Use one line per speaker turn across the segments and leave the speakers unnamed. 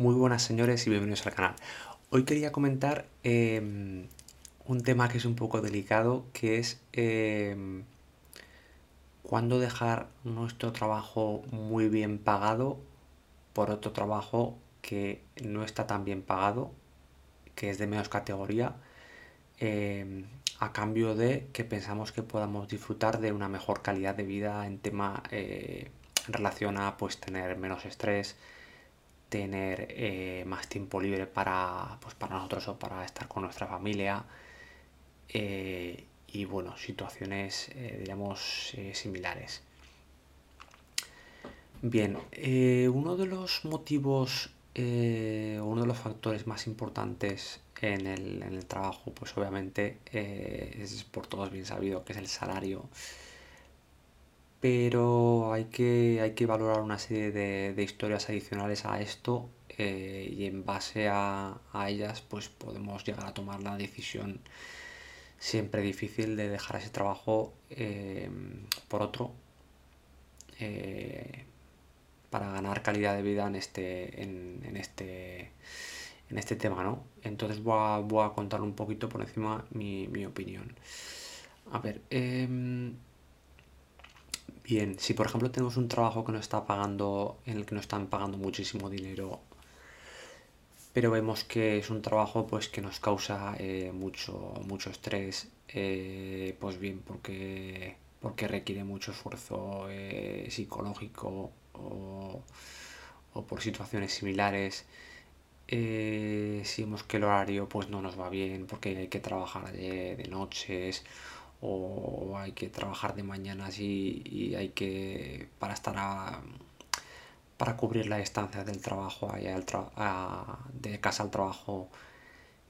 Muy buenas señores y bienvenidos al canal. Hoy quería comentar em, un tema que es un poco delicado, que es eh, cuándo dejar nuestro trabajo muy bien pagado por otro trabajo que no está tan bien pagado, que es de menos categoría, em, a cambio de que pensamos que podamos disfrutar de una mejor calidad de vida en tema eh, en relación a pues tener menos estrés, tener eh, más tiempo libre para, pues, para nosotros o para estar con nuestra familia eh, y bueno, situaciones digamos similares. Bien, uno de los motivos, uno de los factores más importantes en el, trabajo, pues obviamente eh, es por todos bien sabido que es el salario. Pero hay que, hay que valorar una serie de, historias adicionales a esto eh, y en base a, ellas pues podemos llegar a tomar la decisión siempre difícil de dejar ese trabajo eh, por otro para ganar calidad de vida en este, en este en este tema, ¿no? Entonces voy a, voy a contar un poquito por encima mi, opinión. A ver, em, bien, si por ejemplo tenemos un trabajo que nos está pagando, en el que nos están pagando muchísimo dinero, pero vemos que es un trabajo pues que nos causa eh, mucho, mucho estrés, eh, pues bien, porque, porque requiere mucho esfuerzo eh, psicológico o, o por situaciones similares si vemos que el horario pues no nos va bien porque hay que trabajar de, noches o hay que trabajar de mañanas y, hay que para estar para cubrir la distancia del trabajo de casa al trabajo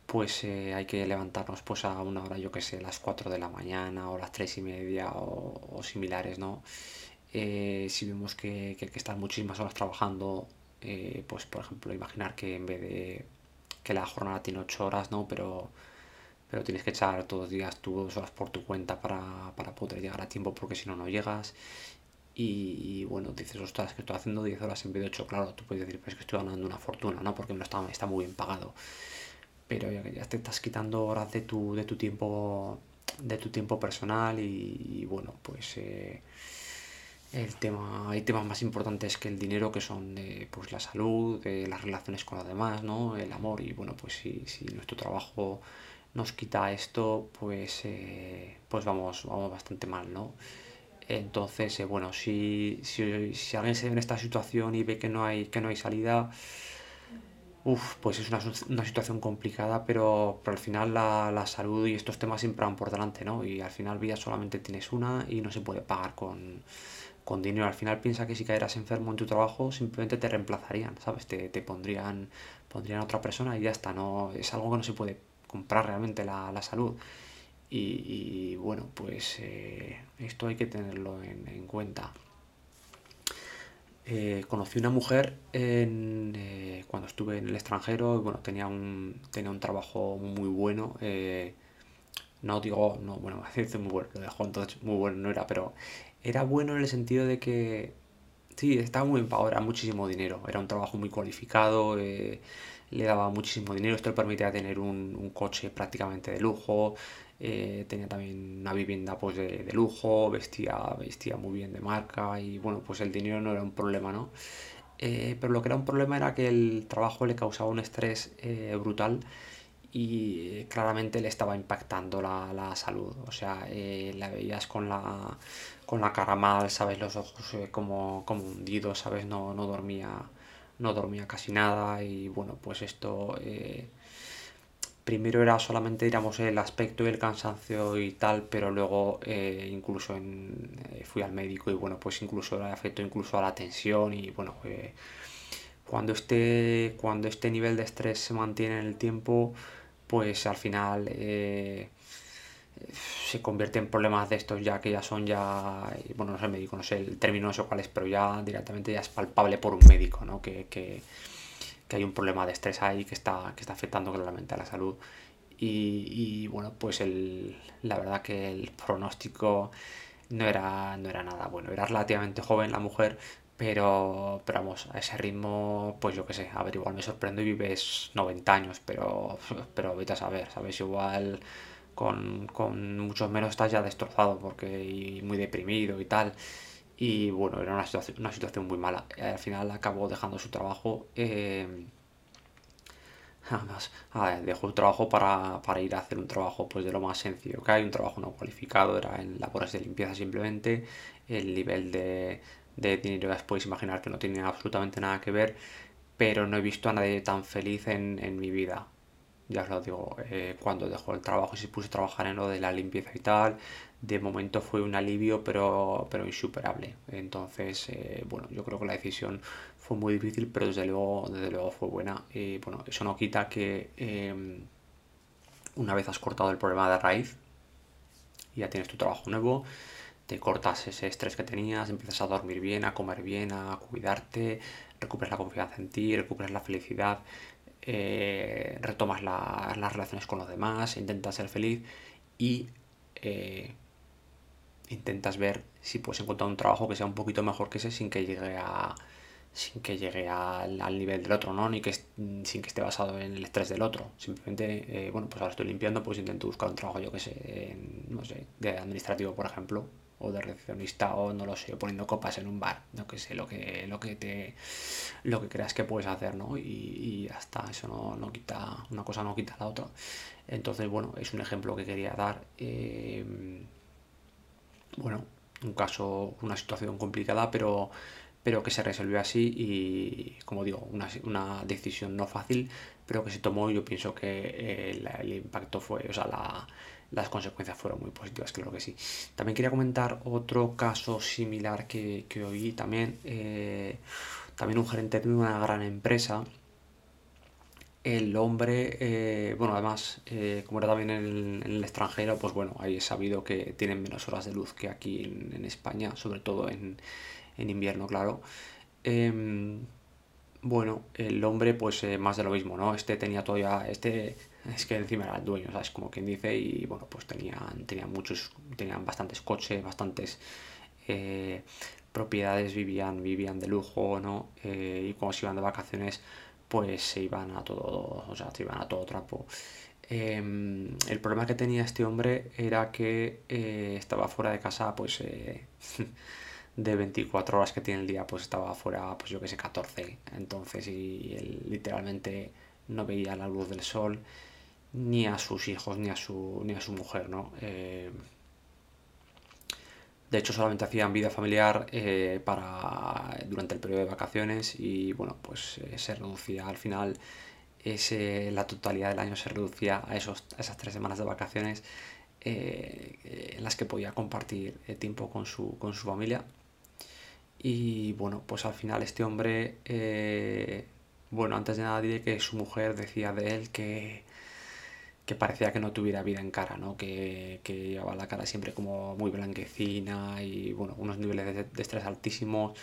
pues eh, hay que levantarnos pues a una hora yo que sé las 4 de la mañana o las 3 y media o, similares no eh, si vemos que, que hay que estar muchísimas horas trabajando eh, pues por ejemplo, imaginar que en vez de que la jornada tiene 8 horas, ¿no? Pero, pero tienes que echar todos los días tus dos horas por tu cuenta para, poder llegar a tiempo porque si no, no llegas. Y, bueno, dices, ostras, que estoy haciendo 10 horas en vez de 8, claro, tú puedes decir, pues que estoy ganando una fortuna, ¿no? Porque no está, está muy bien pagado. Pero ya, te estás quitando horas de tu, de tu tiempo de tu tiempo personal y, bueno, pues eh, el tema, hay temas más importantes que el dinero que son de, pues, la salud, de las relaciones con los demás, ¿no? el amor y bueno, pues si nuestro trabajo nos quita esto, pues, eh, pues vamos, vamos bastante mal, ¿no? Entonces, eh, bueno, si, si, si, alguien se ve en esta situación y ve que no hay, que no hay salida, uf, pues es una, una situación complicada, pero, pero al final la, la, salud y estos temas siempre van por delante, ¿no? Y al final vida solamente tienes una y no se puede pagar con con dinero. Al final piensa que si caeras enfermo en tu trabajo simplemente te reemplazarían, ¿sabes? Te, pondrían, pondrían a otra persona y ya está. No, es algo que no se puede comprar realmente la, salud. Y, bueno, pues eh, esto hay que tenerlo en, cuenta. Eh, conocí una mujer en, eh, cuando estuve en el extranjero bueno, tenía un, tenía un trabajo muy bueno. no digo, no, bueno, muy bueno, lo dejo entonces muy bueno, no era, pero era bueno en el sentido de que, sí, estaba muy bien era muchísimo dinero, era un trabajo muy cualificado, le daba muchísimo dinero, esto le permitía tener un, coche prácticamente de lujo, eh, tenía también una vivienda pues de, lujo, vestía, vestía muy bien de marca y bueno, pues el dinero no era un problema, ¿no? Eh, pero lo que era un problema era que el trabajo le causaba un estrés brutal y claramente le estaba impactando la, salud. O sea, la veías con la, con la cara mal, ¿sabes? Los ojos eh, como, como hundidos, ¿sabes? No, no, dormía, no dormía casi nada y bueno, pues esto... Eh, primero era solamente, digamos, el aspecto y el cansancio y tal, pero luego eh, incluso en, fui al médico y bueno, pues incluso le afectó incluso a la tensión y bueno, cuando, este, cuando este nivel de estrés se mantiene en el tiempo, pues al final se convierte en problemas de estos ya que ya son ya, bueno, no sé el médico, no sé el término no sé cuál es, pero ya directamente ya es palpable por un médico, ¿no? Que, que, hay un problema de estrés ahí que está, que está afectando claramente a la salud. Y, y, bueno, pues el, la verdad que el pronóstico no era, no era nada bueno. Era relativamente joven la mujer, pero, pero vamos, a ese ritmo, pues yo qué sé, a ver, igual me sorprendo y vives 90 años, pero, pero vete a saber, ¿sabes? Igual con, con muchos menos estás ya destrozado porque y muy deprimido y tal. Y bueno, era una situación, una situación muy mala. Al final acabó dejando su trabajo. Eh, Además, dejó el trabajo para, para, ir a hacer un trabajo pues de lo más sencillo que hay, un trabajo no cualificado, era en labores de limpieza simplemente, el nivel de, de dinero os podéis imaginar que no tiene absolutamente nada que ver, pero no he visto a nadie tan feliz en, en mi vida. Ya os lo digo, eh, cuando dejó el trabajo y se puso a trabajar en lo de la limpieza y tal, de momento fue un alivio, pero, pero insuperable. Entonces, eh, bueno, yo creo que la decisión fue muy difícil, pero desde luego, desde luego fue buena. Y bueno, eso no quita que em, una vez has cortado el problema de raíz, ya tienes tu trabajo nuevo, te cortas ese estrés que tenías, empiezas a dormir bien, a comer bien, a cuidarte, recuperas la confianza en ti, recuperas la felicidad, eh, retomas las relaciones con los demás, intentas ser feliz y eh, intentas ver si puedes encontrar un trabajo que sea un poquito mejor que ese sin que llegue a sin que llegue al, nivel del otro, ¿no? Ni que sin que esté basado en el estrés del otro. Simplemente, eh, bueno, pues ahora estoy limpiando, pues intento buscar un trabajo, yo que sé, no sé, de administrativo, por ejemplo, o de recepcionista o no lo sé, poniendo copas en un bar, no que sé, lo que, lo que te lo que creas que puedes hacer, ¿no? Y, y hasta eso no, no, quita, una cosa no quita la otra. Entonces, bueno, es un ejemplo que quería dar. Eh, bueno, un caso, una situación complicada, pero, pero que se resolvió así y, como digo, una, una decisión no fácil, pero que se tomó yo pienso que el, el impacto fue, o sea, la, las consecuencias fueron muy positivas, claro que sí. También quería comentar otro caso similar que, que oí también. Eh, también un gerente de una gran empresa. El hombre, eh, bueno, además, eh, como era también en el, extranjero, pues bueno, ahí he sabido que tienen menos horas de luz que aquí en, España, sobre todo en, en invierno, claro. Bueno, el hombre, pues más de lo mismo, ¿no? Este tenía todavía, este es que encima era el dueño, ¿sabes? Como quien dice, y bueno, pues tenían, tenían muchos, tenían bastantes coches, bastantes eh, propiedades, vivían, vivían de lujo, ¿no? Eh, y cuando se iban de vacaciones, pues se iban a todo, o sea, se iban a todo trapo. Em, el problema que tenía este hombre era que eh, estaba fuera de casa, pues de 24 horas que tiene el día, pues estaba fuera, pues yo que sé, 14. Entonces, y él literalmente no veía la luz del sol ni a sus hijos ni a su, ni a su mujer, ¿no? Eh, de hecho, solamente hacían vida familiar eh, para, durante el periodo de vacaciones y, bueno, pues eh, se reducía al final, ese, la totalidad del año se reducía a, esos, esas tres semanas de vacaciones en las que podía compartir tiempo con su, con su familia. Y, bueno, pues al final este hombre, bueno, antes de nada diré que su mujer decía de él que que parecía que no tuviera vida en cara, ¿no? Que, que llevaba la cara siempre como muy blanquecina y bueno, unos niveles de, estrés altísimos.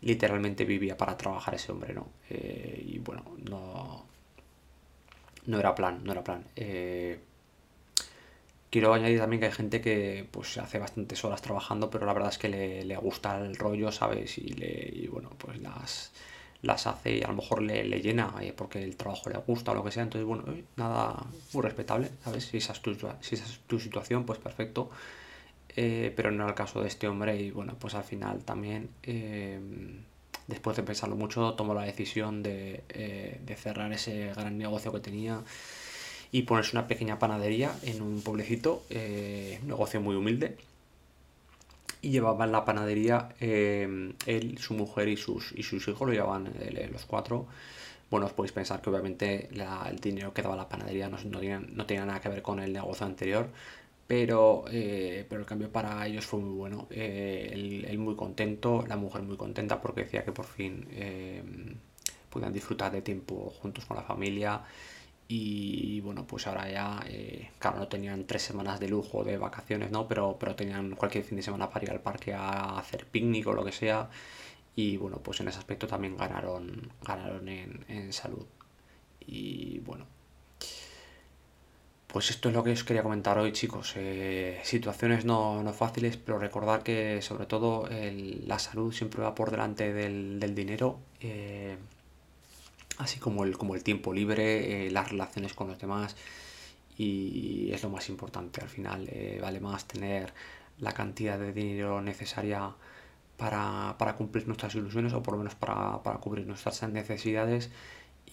Literalmente vivía para trabajar ese hombre, ¿no? Eh, y bueno, no, no era plan, no era plan. Eh, quiero añadir también que hay gente que pues hace bastantes horas trabajando, pero la verdad es que le, le gusta el rollo, ¿sabes? Y, le, bueno, pues las las hace y a lo mejor le, le llena eh, porque el trabajo le gusta o lo que sea. Entonces, bueno, eh, nada muy respetable, ¿sabes? Si esa es tu, si es tu situación, pues perfecto. Eh, pero no era el caso de este hombre y bueno, pues al final también, después de pensarlo mucho, tomó la decisión de, de cerrar ese gran negocio que tenía y ponerse una pequeña panadería en un pueblecito, un negocio muy humilde y llevaban la panadería eh, él, su mujer y sus, y sus hijos, lo llevaban eh, los cuatro. Bueno, os podéis pensar que obviamente el dinero que daba la panadería no, tenía, nada que ver con el negocio anterior, pero, eh, pero el cambio para ellos fue muy bueno. él, muy contento, la mujer muy contenta porque decía que por fin podían disfrutar de tiempo juntos con la familia. Y bueno, pues ahora ya, eh, claro, no tenían tres semanas de lujo de vacaciones, ¿no? Pero, pero tenían cualquier fin de semana para ir al parque a hacer picnic o lo que sea. Y bueno, pues en ese aspecto también ganaron, ganaron en, en salud. Y bueno, pues esto es lo que os quería comentar hoy, chicos. Eh, situaciones no, fáciles, pero recordar que sobre todo la salud siempre va por delante del, dinero, eh, así como el, como el tiempo libre, eh, las relaciones con los demás, y es lo más importante. Al final vale más tener la cantidad de dinero necesaria para, cumplir nuestras ilusiones o por lo menos para, para cubrir nuestras necesidades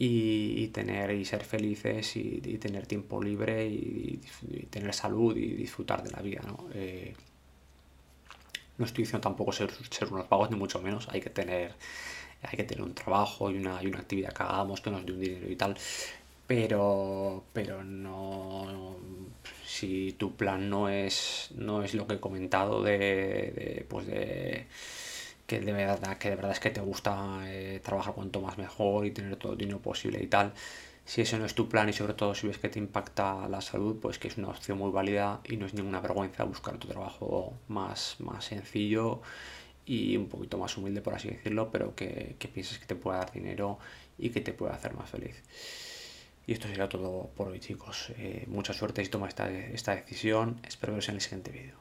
y, tener y ser felices y, tener tiempo libre y, tener salud y disfrutar de la vida. ¿no? Eh, no estoy diciendo tampoco ser, ser unos vagos, ni mucho menos. Hay que tener, hay que tener un trabajo y una, y una actividad que hagamos que nos dé un dinero y tal. Pero, pero no, si tu plan no es, no es lo que he comentado de, pues de que de verdad, que de verdad es que te gusta eh, trabajar cuanto más mejor y tener todo el dinero posible y tal. Si eso no es tu plan y sobre todo si ves que te impacta la salud, pues que es una opción muy válida y no es ninguna vergüenza buscar tu trabajo más, más sencillo y un poquito más humilde, por así decirlo, pero que, que pienses que te pueda dar dinero y que te pueda hacer más feliz. Y esto sería todo por hoy, chicos. Eh, mucha suerte si tomas esta, esta decisión. Espero veros en el siguiente vídeo.